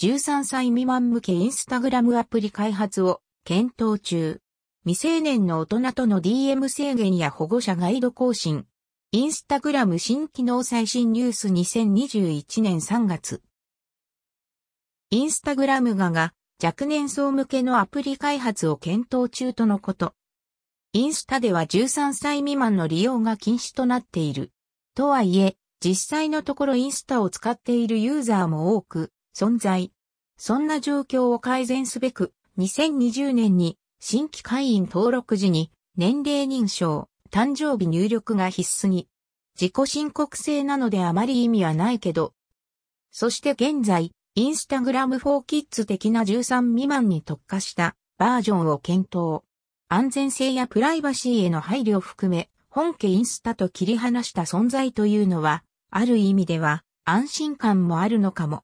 13歳未満向けインスタグラムアプリ開発を検討中。未成年の大人との DM 制限や保護者ガイド更新。インスタグラム新機能最新ニュース2021年3月。インスタグラムがが若年層向けのアプリ開発を検討中とのこと。インスタでは13歳未満の利用が禁止となっている。とはいえ、実際のところインスタを使っているユーザーも多く存在。そんな状況を改善すべく、2020年に新規会員登録時に年齢認証、誕生日入力が必須に。自己申告制なのであまり意味はないけど。そして現在、インスタグラム4キッズ的な13未満に特化したバージョンを検討。安全性やプライバシーへの配慮を含め、本家インスタと切り離した存在というのは、ある意味では安心感もあるのかも。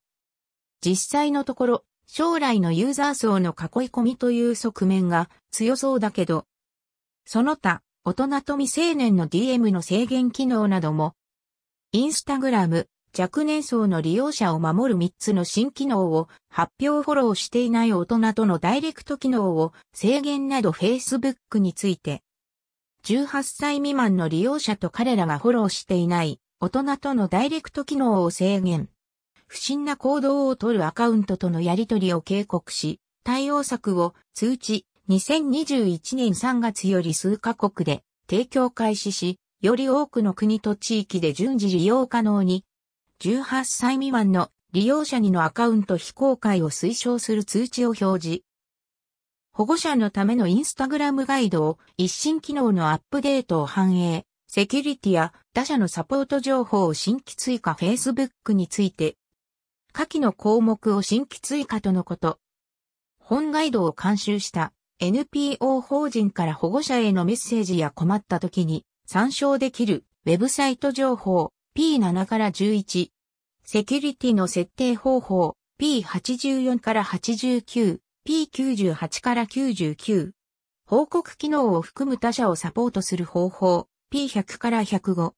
実際のところ、将来のユーザー層の囲い込みという側面が強そうだけど、その他、大人と未成年の DM の制限機能なども、インスタグラム、若年層の利用者を守る3つの新機能を発表フォローしていない大人とのダイレクト機能を制限など Facebook について、18歳未満の利用者と彼らがフォローしていない大人とのダイレクト機能を制限。不審な行動をとるアカウントとのやり取りを警告し、対応策を通知2021年3月より数カ国で提供開始し、より多くの国と地域で順次利用可能に。18歳未満の利用者にのアカウント非公開を推奨する通知を表示。保護者のためのインスタグラムガイドを一新機能のアップデートを反映、セキュリティや他社のサポート情報を新規追加。Facebook について、下記の項目を新規追加とのこと。本ガイドを監修した NPO 法人から保護者へのメッセージや困った時に参照できるウェブサイト情報 P7 から11、セキュリティの設定方法 P84 から89、P98 から99、報告機能を含む他社をサポートする方法 P100 から105、